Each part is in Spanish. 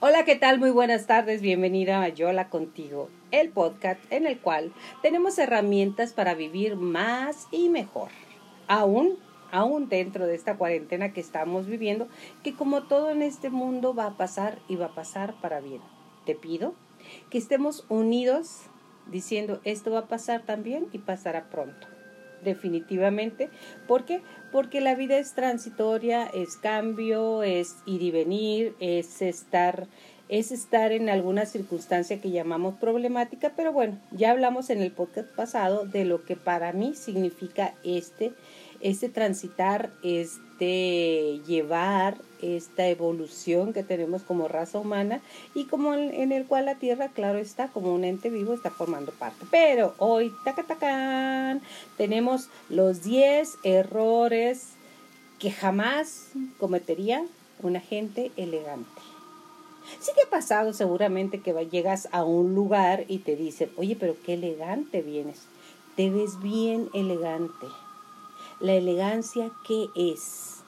Hola, ¿qué tal? Muy buenas tardes. Bienvenida a Yola Contigo, el podcast en el cual tenemos herramientas para vivir más y mejor. Aún, aún dentro de esta cuarentena que estamos viviendo, que como todo en este mundo va a pasar y va a pasar para bien. Te pido que estemos unidos diciendo esto va a pasar también y pasará pronto definitivamente. ¿Por qué? Porque la vida es transitoria, es cambio, es ir y venir, es estar es estar en alguna circunstancia que llamamos problemática, pero bueno, ya hablamos en el podcast pasado de lo que para mí significa este este transitar, este llevar esta evolución que tenemos como raza humana y como en, el cual la Tierra, claro está, como un ente vivo, está formando parte. Pero hoy, taca, tenemos los 10 errores que jamás cometería una gente elegante. Sí te ha pasado seguramente que llegas a un lugar y te dicen, oye, pero qué elegante vienes, te ves bien elegante la elegancia, ¿qué es?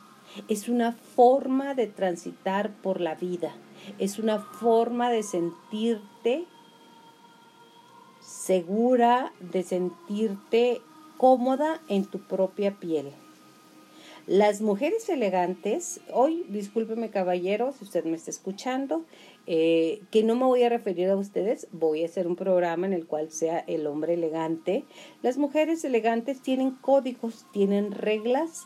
Es una forma de transitar por la vida, es una forma de sentirte segura, de sentirte cómoda en tu propia piel. Las mujeres elegantes, hoy, discúlpeme caballero, si usted me está escuchando, eh, que no me voy a referir a ustedes, voy a hacer un programa en el cual sea el hombre elegante. Las mujeres elegantes tienen códigos, tienen reglas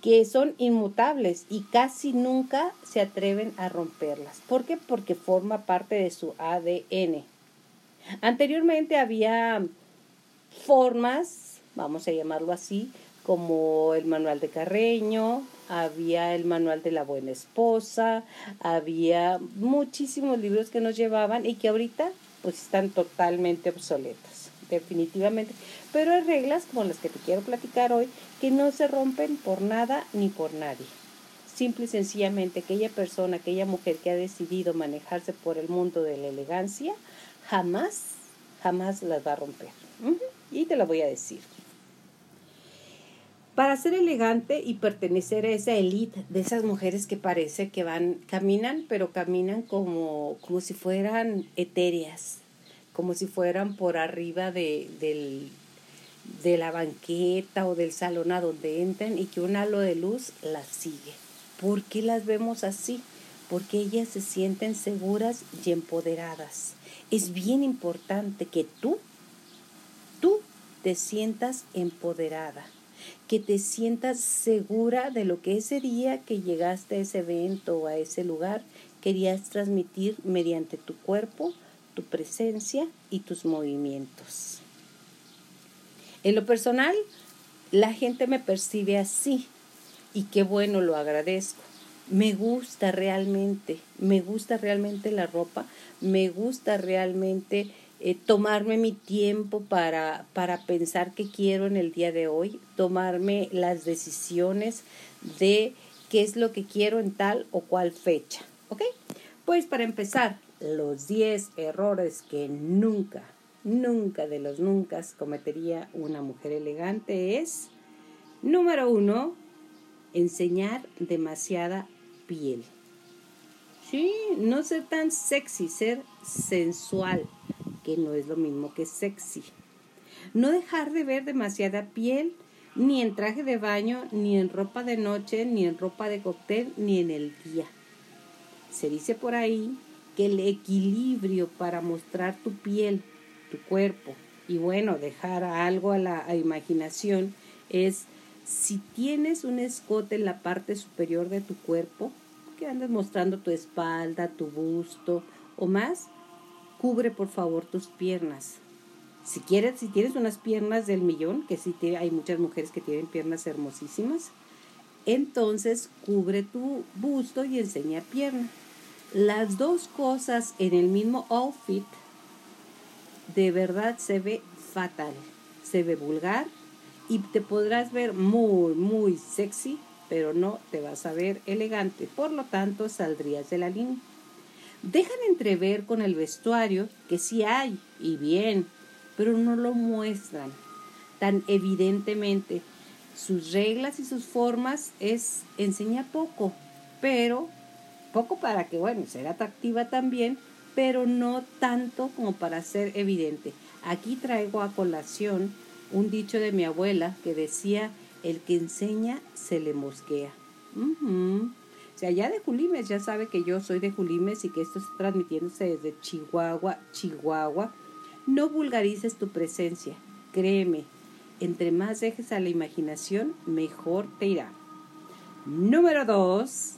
que son inmutables y casi nunca se atreven a romperlas. ¿Por qué? Porque forma parte de su ADN. Anteriormente había formas, vamos a llamarlo así, como el manual de Carreño, había el manual de la buena esposa, había muchísimos libros que nos llevaban y que ahorita pues están totalmente obsoletos, definitivamente. Pero hay reglas como las que te quiero platicar hoy que no se rompen por nada ni por nadie. Simple y sencillamente aquella persona, aquella mujer que ha decidido manejarse por el mundo de la elegancia, jamás, jamás las va a romper. Y te lo voy a decir para ser elegante y pertenecer a esa élite de esas mujeres que parece que van, caminan, pero caminan como, como si fueran etéreas, como si fueran por arriba de, del, de la banqueta o del salón a donde entran y que un halo de luz las sigue. ¿Por qué las vemos así? Porque ellas se sienten seguras y empoderadas. Es bien importante que tú, tú te sientas empoderada que te sientas segura de lo que ese día que llegaste a ese evento o a ese lugar querías transmitir mediante tu cuerpo, tu presencia y tus movimientos. En lo personal, la gente me percibe así y qué bueno, lo agradezco. Me gusta realmente, me gusta realmente la ropa, me gusta realmente eh, tomarme mi tiempo para, para pensar qué quiero en el día de hoy, tomarme las decisiones de qué es lo que quiero en tal o cual fecha. ¿Ok? Pues para empezar, los 10 errores que nunca, nunca de los nunca cometería una mujer elegante es, número uno, enseñar demasiada piel. Sí, no ser tan sexy, ser sensual que no es lo mismo que sexy. No dejar de ver demasiada piel, ni en traje de baño, ni en ropa de noche, ni en ropa de cóctel, ni en el día. Se dice por ahí que el equilibrio para mostrar tu piel, tu cuerpo, y bueno, dejar algo a la imaginación es si tienes un escote en la parte superior de tu cuerpo, que andas mostrando tu espalda, tu busto o más, cubre por favor tus piernas. Si quieres, si tienes unas piernas del millón, que sí hay muchas mujeres que tienen piernas hermosísimas, entonces cubre tu busto y enseña pierna. Las dos cosas en el mismo outfit de verdad se ve fatal, se ve vulgar y te podrás ver muy, muy sexy, pero no te vas a ver elegante. Por lo tanto, saldrías de la línea dejan entrever con el vestuario que sí hay, y bien, pero no lo muestran tan evidentemente. Sus reglas y sus formas es enseña poco, pero poco para que, bueno, ser atractiva también, pero no tanto como para ser evidente. Aquí traigo a colación un dicho de mi abuela que decía, el que enseña se le mosquea. O sea, ya de Julimes, ya sabe que yo soy de Julimes y que esto está transmitiéndose desde Chihuahua, Chihuahua. No vulgarices tu presencia, créeme, entre más dejes a la imaginación, mejor te irá. Número dos,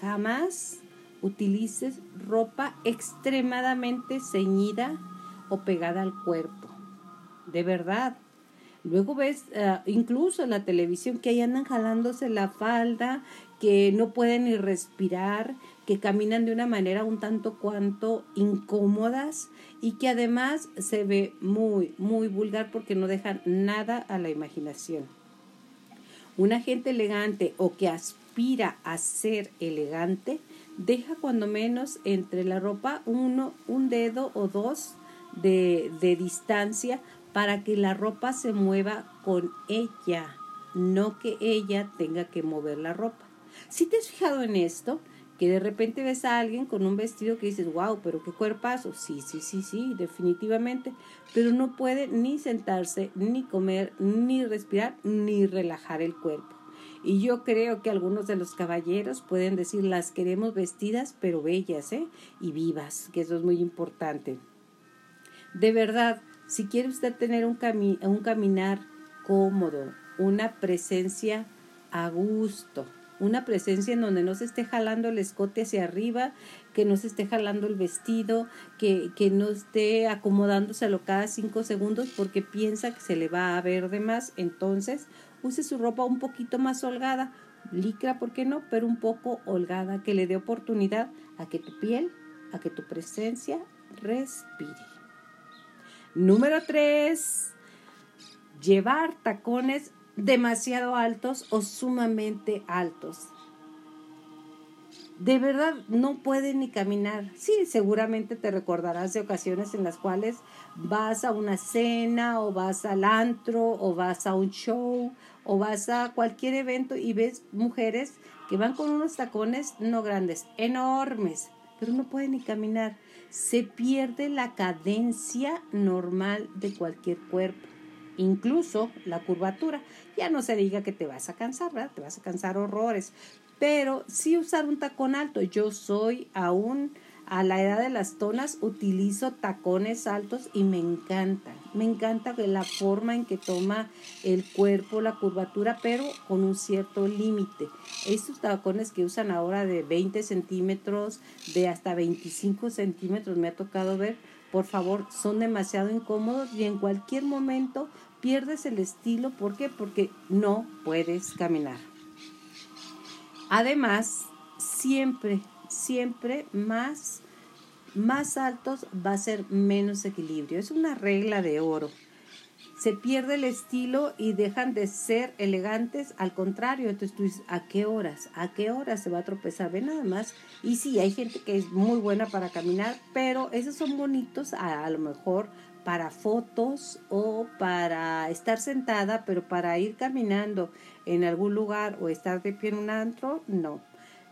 jamás utilices ropa extremadamente ceñida o pegada al cuerpo. De verdad. Luego ves eh, incluso en la televisión que ahí andan jalándose la falda, que no pueden ni respirar, que caminan de una manera un tanto cuanto incómodas y que además se ve muy, muy vulgar porque no dejan nada a la imaginación. Una gente elegante o que aspira a ser elegante deja cuando menos entre la ropa uno, un dedo o dos de, de distancia para que la ropa se mueva con ella, no que ella tenga que mover la ropa. Si te has fijado en esto, que de repente ves a alguien con un vestido que dices, wow, pero qué cuerpazo. Sí, sí, sí, sí, definitivamente. Pero no puede ni sentarse, ni comer, ni respirar, ni relajar el cuerpo. Y yo creo que algunos de los caballeros pueden decir, las queremos vestidas, pero bellas, ¿eh? Y vivas, que eso es muy importante. De verdad, si quiere usted tener un, un caminar cómodo, una presencia a gusto, una presencia en donde no se esté jalando el escote hacia arriba, que no se esté jalando el vestido, que, que no esté acomodándoselo cada cinco segundos porque piensa que se le va a ver de más. Entonces, use su ropa un poquito más holgada, licra, ¿por qué no? Pero un poco holgada, que le dé oportunidad a que tu piel, a que tu presencia respire. Número tres, llevar tacones demasiado altos o sumamente altos. De verdad no puede ni caminar. Sí, seguramente te recordarás de ocasiones en las cuales vas a una cena o vas al antro o vas a un show o vas a cualquier evento y ves mujeres que van con unos tacones no grandes, enormes, pero no pueden ni caminar. Se pierde la cadencia normal de cualquier cuerpo incluso la curvatura. Ya no se diga que te vas a cansar, ¿verdad? Te vas a cansar horrores. Pero sí usar un tacón alto. Yo soy aún a la edad de las tonas utilizo tacones altos y me encantan. Me encanta la forma en que toma el cuerpo, la curvatura, pero con un cierto límite. Estos tacones que usan ahora de 20 centímetros, de hasta 25 centímetros, me ha tocado ver, por favor, son demasiado incómodos y en cualquier momento pierdes el estilo. ¿Por qué? Porque no puedes caminar. Además, siempre, siempre más, más altos va a ser menos equilibrio. Es una regla de oro. Se pierde el estilo y dejan de ser elegantes. Al contrario, entonces tú dices, ¿a qué horas? ¿A qué horas se va a tropezar? Ve nada más. Y sí, hay gente que es muy buena para caminar, pero esos son bonitos a, a lo mejor para fotos o para estar sentada, pero para ir caminando en algún lugar o estar de pie en un antro, no.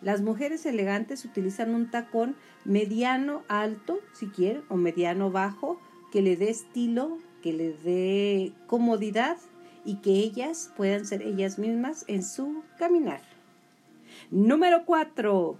Las mujeres elegantes utilizan un tacón mediano alto, si quieren, o mediano bajo, que le dé estilo, que le dé comodidad y que ellas puedan ser ellas mismas en su caminar. Número cuatro,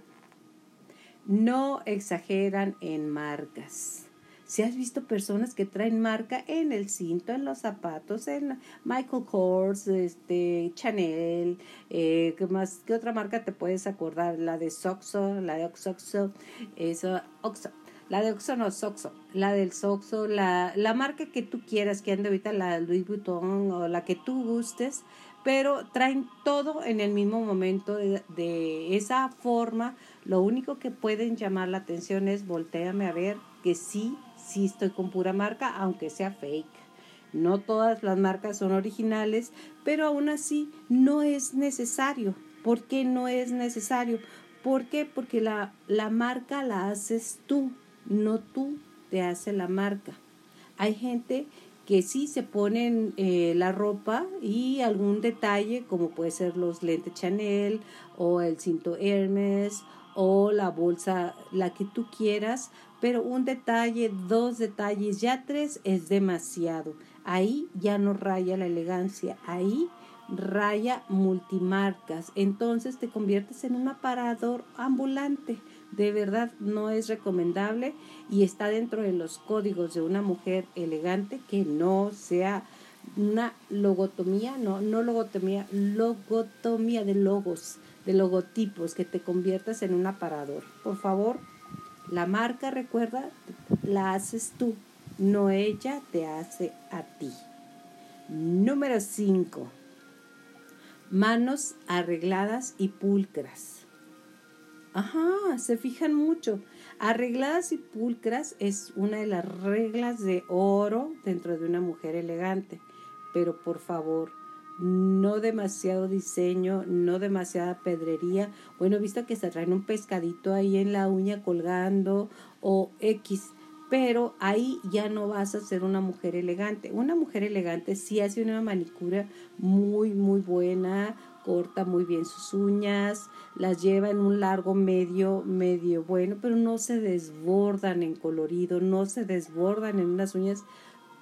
no exageran en marcas. Si has visto personas que traen marca en el cinto, en los zapatos, en Michael Kors, este, Chanel, eh, ¿qué más? ¿Qué otra marca te puedes acordar? La de Soxo, la de Oxo, eso, Oxo. La de Oxo no, Soxo. La del Soxo, la, la marca que tú quieras, que ande ahorita la Louis Vuitton o la que tú gustes, pero traen todo en el mismo momento de, de esa forma. Lo único que pueden llamar la atención es volteame a ver que sí sí estoy con pura marca, aunque sea fake. No todas las marcas son originales, pero aún así no es necesario. ¿Por qué no es necesario? ¿Por qué? Porque la, la marca la haces tú, no tú te hace la marca. Hay gente que sí se ponen eh, la ropa y algún detalle, como puede ser los lentes Chanel o el cinto Hermes o la bolsa, la que tú quieras, pero un detalle, dos detalles, ya tres es demasiado. Ahí ya no raya la elegancia, ahí raya multimarcas. Entonces te conviertes en un aparador ambulante. De verdad no es recomendable y está dentro de los códigos de una mujer elegante que no sea una logotomía, no, no logotomía, logotomía de logos, de logotipos, que te conviertas en un aparador. Por favor, la marca, recuerda, la haces tú, no ella te hace a ti. Número 5. Manos arregladas y pulcras. Ajá, se fijan mucho. Arregladas y pulcras es una de las reglas de oro dentro de una mujer elegante. Pero por favor, no demasiado diseño, no demasiada pedrería. Bueno, visto que se traen un pescadito ahí en la uña colgando o X, pero ahí ya no vas a ser una mujer elegante. Una mujer elegante sí hace una manicura muy, muy buena, corta muy bien sus uñas, las lleva en un largo medio, medio bueno, pero no se desbordan en colorido, no se desbordan en unas uñas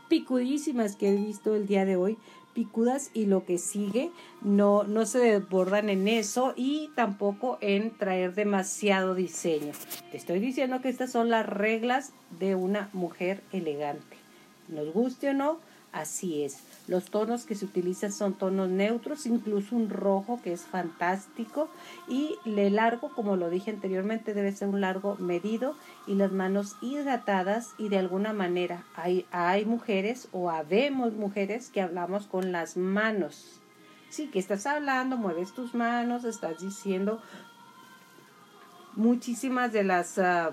picudísimas que he visto el día de hoy, picudas y lo que sigue no, no se desbordan en eso y tampoco en traer demasiado diseño. Te estoy diciendo que estas son las reglas de una mujer elegante. Nos guste o no, así es. Los tonos que se utilizan son tonos neutros, incluso un rojo que es fantástico y le largo, como lo dije anteriormente, debe ser un largo medido y las manos hidratadas y de alguna manera hay, hay mujeres o habemos mujeres que hablamos con las manos. Sí, que estás hablando, mueves tus manos, estás diciendo muchísimas de las... Ah,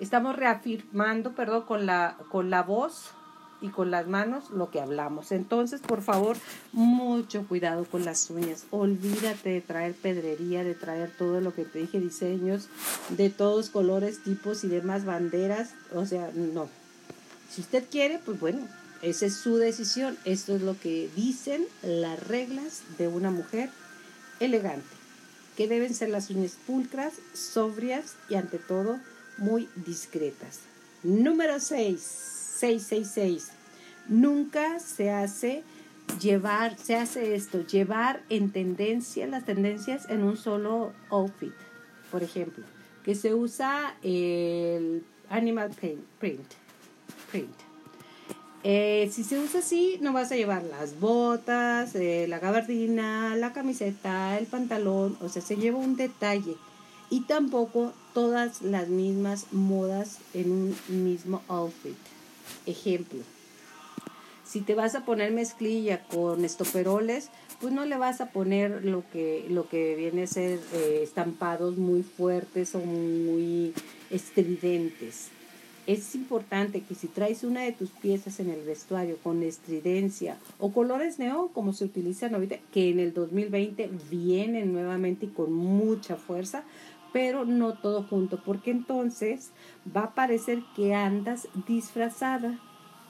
estamos reafirmando, perdón, con la, con la voz y con las manos lo que hablamos. Entonces, por favor, mucho cuidado con las uñas. Olvídate de traer pedrería, de traer todo lo que te dije, diseños de todos colores, tipos y demás banderas. O sea, no. Si usted quiere, pues bueno, esa es su decisión. Esto es lo que dicen las reglas de una mujer elegante. Que deben ser las uñas pulcras, sobrias y ante todo muy discretas. Número 6 666. Nunca se hace llevar, se hace esto, llevar en tendencia las tendencias en un solo outfit. Por ejemplo, que se usa el animal print. print. Eh, si se usa así, no vas a llevar las botas, eh, la gabardina, la camiseta, el pantalón, o sea, se lleva un detalle. Y tampoco todas las mismas modas en un mismo outfit. Ejemplo, si te vas a poner mezclilla con estoperoles, pues no le vas a poner lo que, lo que viene a ser eh, estampados muy fuertes o muy estridentes. Es importante que si traes una de tus piezas en el vestuario con estridencia o colores neón como se utilizan ahorita, que en el 2020 vienen nuevamente y con mucha fuerza, pero no todo junto, porque entonces va a parecer que andas disfrazada.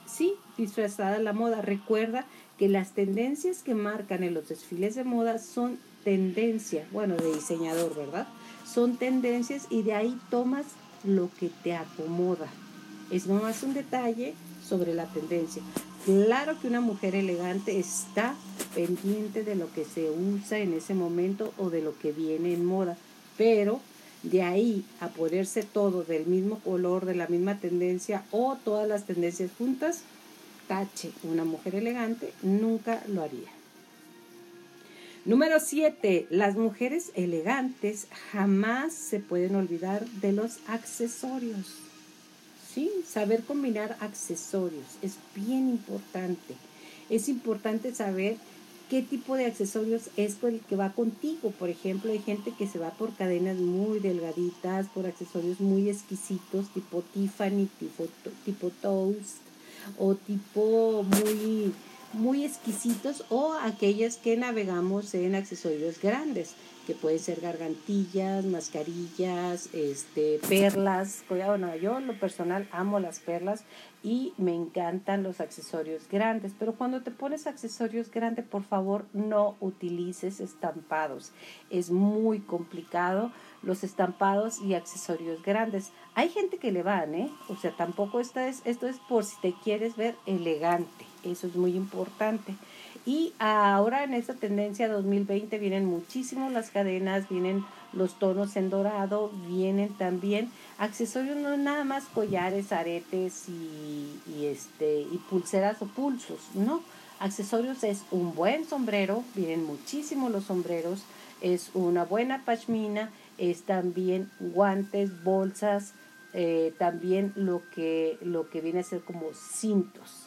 Sí, disfrazada la moda. Recuerda que las tendencias que marcan en los desfiles de moda son tendencia, bueno, de diseñador, ¿verdad? Son tendencias y de ahí tomas lo que te acomoda. Es nomás un detalle sobre la tendencia. Claro que una mujer elegante está pendiente de lo que se usa en ese momento o de lo que viene en moda, pero de ahí a ponerse todo del mismo color, de la misma tendencia o todas las tendencias juntas, tache, una mujer elegante nunca lo haría. Número 7. Las mujeres elegantes jamás se pueden olvidar de los accesorios. ¿Sí? Saber combinar accesorios es bien importante. Es importante saber qué tipo de accesorios es el que va contigo. Por ejemplo, hay gente que se va por cadenas muy delgaditas, por accesorios muy exquisitos, tipo Tiffany, tipo, tipo Toast, o tipo muy, muy exquisitos, o aquellas que navegamos en accesorios grandes que pueden ser gargantillas, mascarillas, este, perlas. Bueno, yo en lo personal amo las perlas y me encantan los accesorios grandes, pero cuando te pones accesorios grandes, por favor, no utilices estampados. Es muy complicado los estampados y accesorios grandes. Hay gente que le van, ¿eh? O sea, tampoco es, esto es por si te quieres ver elegante. Eso es muy importante. Y ahora en esta tendencia 2020 vienen muchísimo las cadenas, vienen los tonos en dorado, vienen también accesorios, no nada más collares, aretes y, y, este, y pulseras o pulsos, no. Accesorios es un buen sombrero, vienen muchísimo los sombreros, es una buena pashmina, es también guantes, bolsas, eh, también lo que, lo que viene a ser como cintos.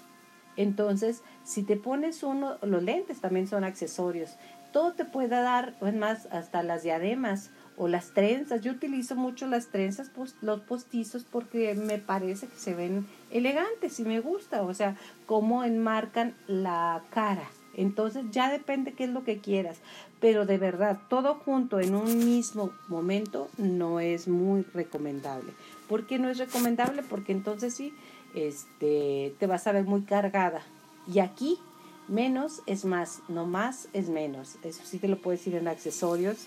Entonces, si te pones uno, los lentes también son accesorios. Todo te puede dar, más, hasta las diademas o las trenzas. Yo utilizo mucho las trenzas, los postizos, porque me parece que se ven elegantes y me gusta. O sea, cómo enmarcan la cara. Entonces ya depende qué es lo que quieras. Pero de verdad, todo junto en un mismo momento no es muy recomendable. ¿Por qué no es recomendable? Porque entonces sí, este, te vas a ver muy cargada. Y aquí, menos es más, no más es menos. Eso sí te lo puedes decir en accesorios.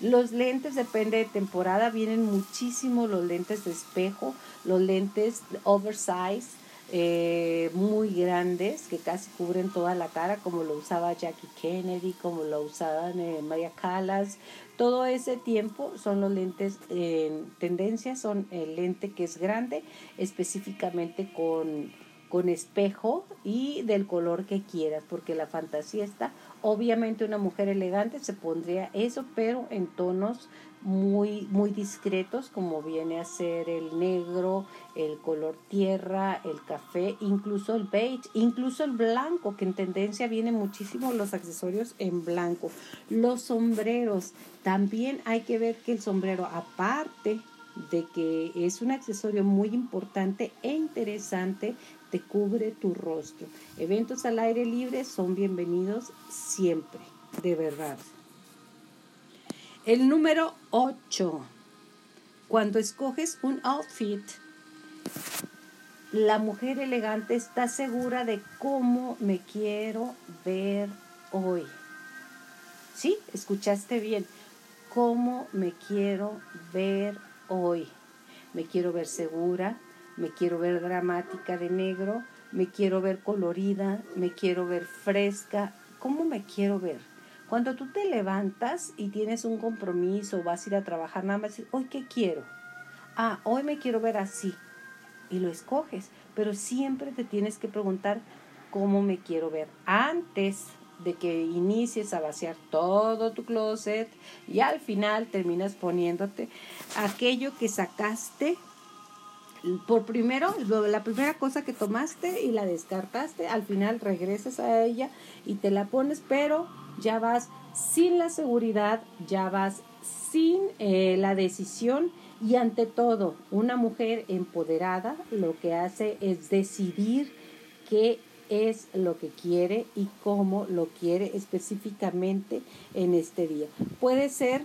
Los lentes, depende de temporada, vienen muchísimo los lentes de espejo, los lentes oversize, eh, muy grandes que casi cubren toda la cara, como lo usaba Jackie Kennedy, como lo usaban eh, María Callas. Todo ese tiempo son los lentes en tendencia, son el lente que es grande, específicamente con, con espejo y del color que quieras, porque la fantasía está, obviamente una mujer elegante se pondría eso, pero en tonos muy, muy discretos, como viene a ser el negro, el color tierra, el café, incluso el beige, incluso el blanco, que en tendencia viene muchísimo los accesorios en blanco. Los sombreros, también hay que ver que el sombrero, aparte de que es un accesorio muy importante e interesante, te cubre tu rostro. Eventos al aire libre son bienvenidos siempre, de verdad. El número 8. Cuando escoges un outfit, la mujer elegante está segura de cómo me quiero ver hoy. ¿Sí? Escuchaste bien. ¿Cómo me quiero ver hoy? Me quiero ver segura, me quiero ver dramática de negro, me quiero ver colorida, me quiero ver fresca. ¿Cómo me quiero ver? Cuando tú te levantas y tienes un compromiso, vas a ir a trabajar, nada más, hoy qué quiero. Ah, hoy me quiero ver así. Y lo escoges, pero siempre te tienes que preguntar cómo me quiero ver antes de que inicies a vaciar todo tu closet y al final terminas poniéndote aquello que sacaste por primero, la primera cosa que tomaste y la descartaste, al final regresas a ella y te la pones, pero ya vas sin la seguridad, ya vas sin eh, la decisión y ante todo, una mujer empoderada lo que hace es decidir qué es lo que quiere y cómo lo quiere específicamente en este día. Puede ser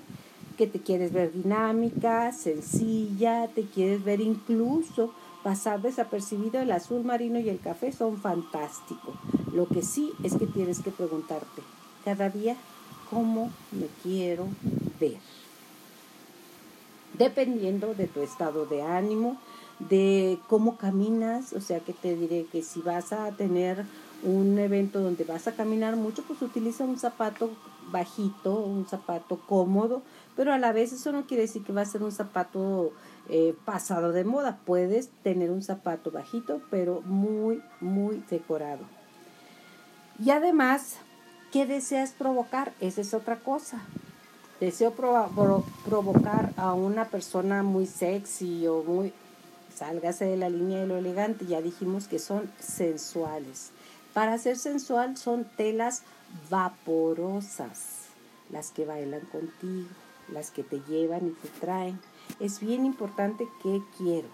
que te quieres ver dinámica, sencilla, te quieres ver incluso pasar desapercibido, el azul marino y el café son fantásticos. Lo que sí es que tienes que preguntarte cada día cómo me quiero ver. Dependiendo de tu estado de ánimo, de cómo caminas, o sea que te diré que si vas a tener un evento donde vas a caminar mucho, pues utiliza un zapato bajito, un zapato cómodo, pero a la vez eso no quiere decir que va a ser un zapato eh, pasado de moda. Puedes tener un zapato bajito, pero muy, muy decorado. Y además, ¿qué deseas provocar? Esa es otra cosa. Deseo provocar a una persona muy sexy o muy... Sálgase de la línea de lo elegante. Ya dijimos que son sensuales. Para ser sensual son telas vaporosas, las que bailan contigo, las que te llevan y te traen. Es bien importante que quiero.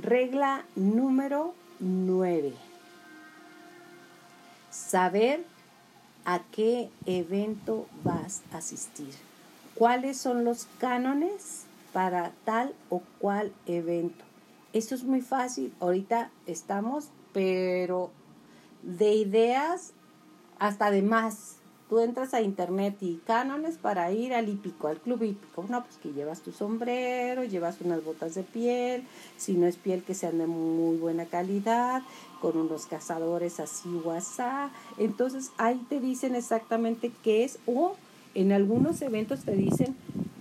Regla número 9. Saber a qué evento vas a asistir. ¿Cuáles son los cánones para tal o cual evento? Esto es muy fácil. Ahorita estamos, pero de ideas hasta de más, tú entras a internet y cánones para ir al hípico, al club hípico. No, pues que llevas tu sombrero, llevas unas botas de piel, si no es piel que sean de muy buena calidad, con unos cazadores así o Entonces ahí te dicen exactamente qué es o en algunos eventos te dicen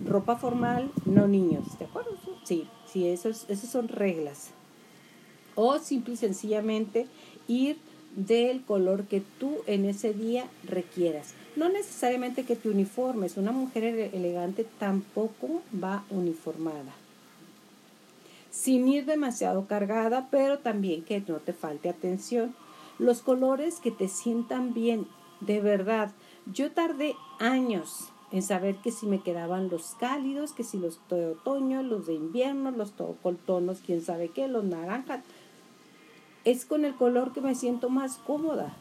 ropa formal, no niños. ¿De acuerdo? Sí, sí, esos, esas son reglas. O simple y sencillamente ir del color que tú en ese día requieras. No necesariamente que te uniformes, una mujer elegante tampoco va uniformada. Sin ir demasiado cargada, pero también que no te falte atención. Los colores que te sientan bien, de verdad. Yo tardé años en saber que si me quedaban los cálidos, que si los de otoño, los de invierno, los tonos, quién sabe qué, los naranjas es con el color que me siento más cómoda.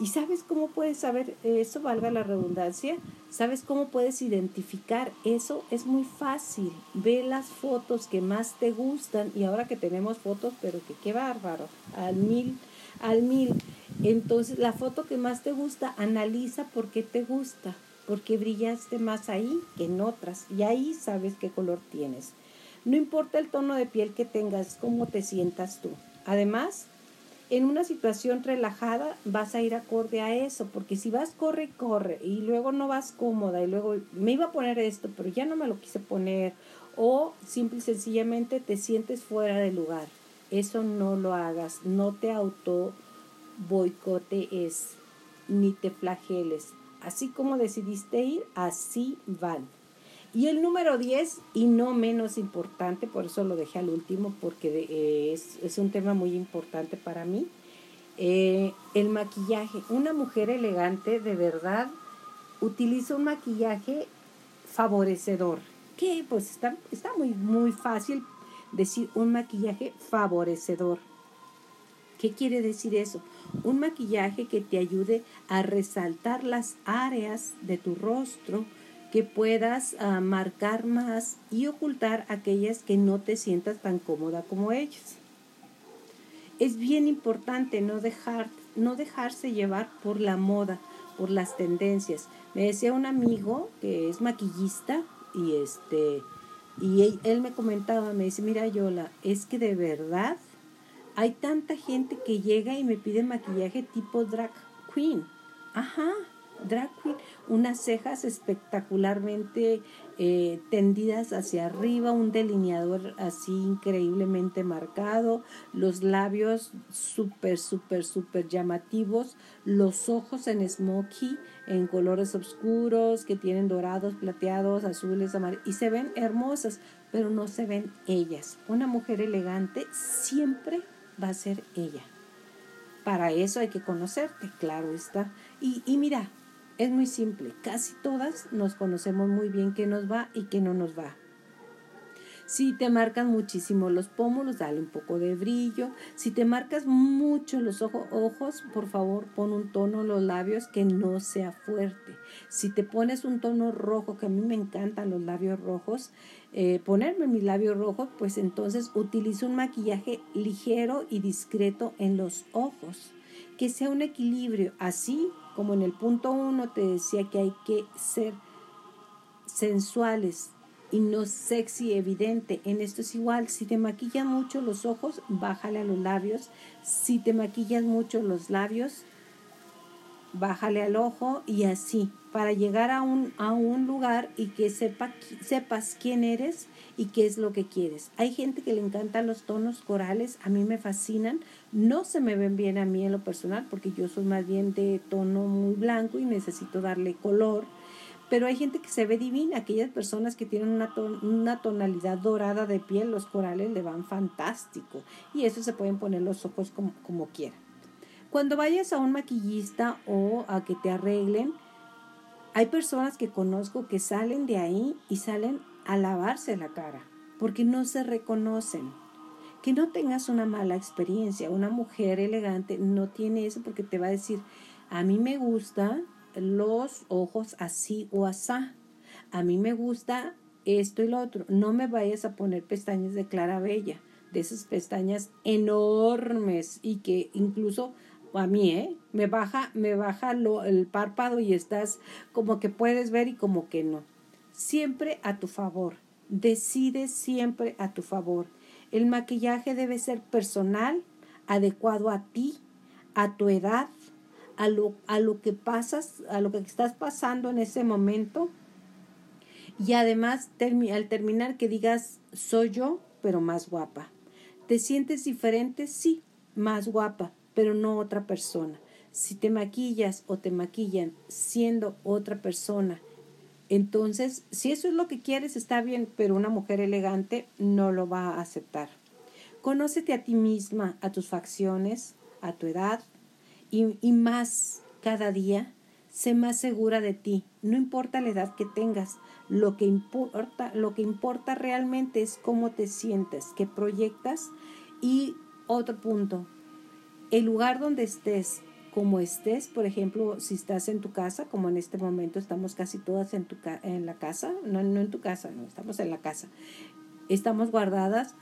¿Y sabes cómo puedes saber eso, valga la redundancia? ¿Sabes cómo puedes identificar eso? Es muy fácil. Ve las fotos que más te gustan y ahora que tenemos fotos, pero que qué bárbaro, al mil, al mil. Entonces, la foto que más te gusta, analiza por qué te gusta, porque brillaste más ahí que en otras y ahí sabes qué color tienes. No importa el tono de piel que tengas, cómo te sientas tú. Además, en una situación relajada vas a ir acorde a eso, porque si vas corre y corre y luego no vas cómoda y luego me iba a poner esto, pero ya no me lo quise poner o simple y sencillamente te sientes fuera de lugar. Eso no lo hagas, no te auto boicotees ni te flageles. Así como decidiste ir, así van. Y el número 10, y no menos importante, por eso lo dejé al último, porque eh, es, un tema muy importante para mí, eh, el maquillaje. Una mujer elegante de verdad utiliza un maquillaje favorecedor. Que pues está, está muy, muy fácil decir un maquillaje favorecedor. ¿Qué quiere decir eso? Un maquillaje que te ayude a resaltar las áreas de tu rostro, que puedas ah, marcar más y ocultar aquellas que no te sientas tan cómoda como ellos. Es bien importante no, dejar, no dejarse llevar por la moda, por las tendencias. Me decía un amigo que es maquillista y este y él, él me comentaba, me dice, mira Yola, es que de verdad hay tanta gente que llega y me pide maquillaje tipo drag queen. Ajá, drag unas cejas espectacularmente eh, tendidas hacia arriba, un delineador así increíblemente marcado, los labios súper, súper, súper llamativos, los ojos en smoky, en colores oscuros, que tienen dorados, plateados, azules, amarillos, y se ven hermosas, pero no se ven ellas. Una mujer elegante siempre va a ser ella. Para eso hay que conocerte, claro está. Y, y mira, es muy simple, casi todas nos conocemos muy bien qué nos va y qué no nos va. Si te marcan muchísimo los pómulos, dale un poco de brillo. Si te marcas mucho los ojos, por favor pon un tono en los labios que no sea fuerte. Si te pones un tono rojo, que a mí me encantan los labios rojos, eh, ponerme mis labios rojos, pues entonces utilizo un maquillaje ligero y discreto en los ojos. Que sea un equilibrio, así como en el punto uno te decía que hay que ser sensuales y no sexy evidente. En esto es igual, si te maquillan mucho los ojos, bájale a los labios. Si te maquillas mucho los labios, bájale al ojo y así, para llegar a un, a un lugar y que sepa, sepas quién eres y qué es lo que quieres. Hay gente que le encantan los tonos corales, a mí me fascinan, no se me ven bien a mí en lo personal porque yo soy más bien de tono muy blanco y necesito darle color. Pero hay gente que se ve divina, aquellas personas que tienen una, una tonalidad dorada de piel, los corales le van fantástico. Y eso se pueden poner los ojos como, como quieran. Cuando vayas a un maquillista o a que te arreglen, hay personas que conozco que salen de ahí y salen a lavarse la cara porque no se reconocen que no tengas una mala experiencia. Una mujer elegante no tiene eso porque te va a decir, a mí me gustan los ojos así o asá. A mí me gusta esto y lo otro. No me vayas a poner pestañas de clara bella, de esas pestañas enormes y que incluso a mí, ¿eh? Me baja, me baja lo, el párpado y estás como que puedes ver y como que no. Siempre a tu favor. Decide siempre a tu favor. El maquillaje debe ser personal, adecuado a ti, a tu edad, a lo, a lo que pasas, a lo que estás pasando en ese momento. Y además, al terminar, que digas, soy yo, pero más guapa. ¿Te sientes diferente? Sí, más guapa, pero no otra persona. Si te maquillas o te maquillan siendo otra persona, entonces, si eso es lo que quieres, está bien, pero una mujer elegante no lo va a aceptar. Conócete a ti misma, a tus facciones, a tu edad y, y más cada día. Sé más segura de ti, no importa la edad que tengas. Lo que importa, lo que importa realmente es cómo te sientes, qué proyectas y otro punto, el lugar donde estés, como estés, por ejemplo, si estás en tu casa, como en este momento estamos casi todas en, tu en la casa, no, no en tu casa, no, estamos en la casa, estamos guardadas,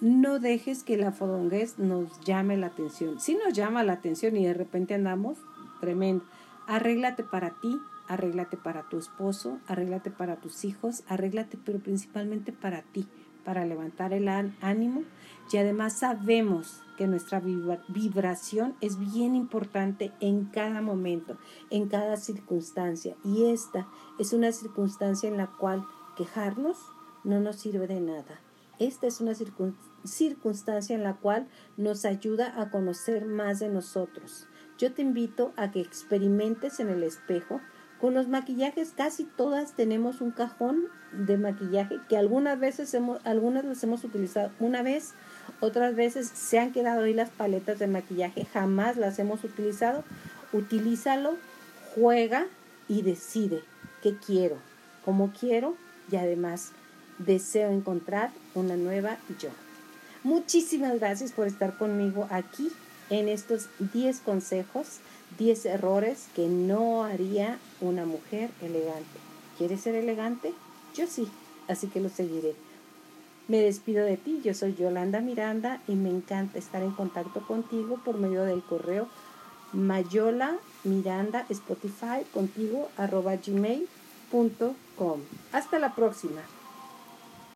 no dejes que la fodonguez nos llame la atención. Si nos llama la atención y de repente andamos, tremendo. Arréglate para ti, arréglate para tu esposo, arréglate para tus hijos, arréglate pero principalmente para ti, para levantar el ánimo y además sabemos que nuestra vibración es bien importante en cada momento, en cada circunstancia. Y esta es una circunstancia en la cual quejarnos no nos sirve de nada. Esta es una circunstancia en la cual nos ayuda a conocer más de nosotros. Yo te invito a que experimentes en el espejo. Con los maquillajes casi todas tenemos un cajón de maquillaje que algunas veces hemos, algunas las hemos utilizado una vez, otras veces se han quedado ahí las paletas de maquillaje, jamás las hemos utilizado. Utilízalo, juega y decide qué quiero, cómo quiero y además deseo encontrar una nueva yo. Muchísimas gracias por estar conmigo aquí en estos 10 consejos, 10 errores que no haría una mujer elegante. ¿Quieres ser elegante? Yo sí, así que lo seguiré. Me despido de ti, yo soy Yolanda Miranda y me encanta estar en contacto contigo por medio del correo mayola miranda spotify contigo arroba gmail.com. Hasta la próxima.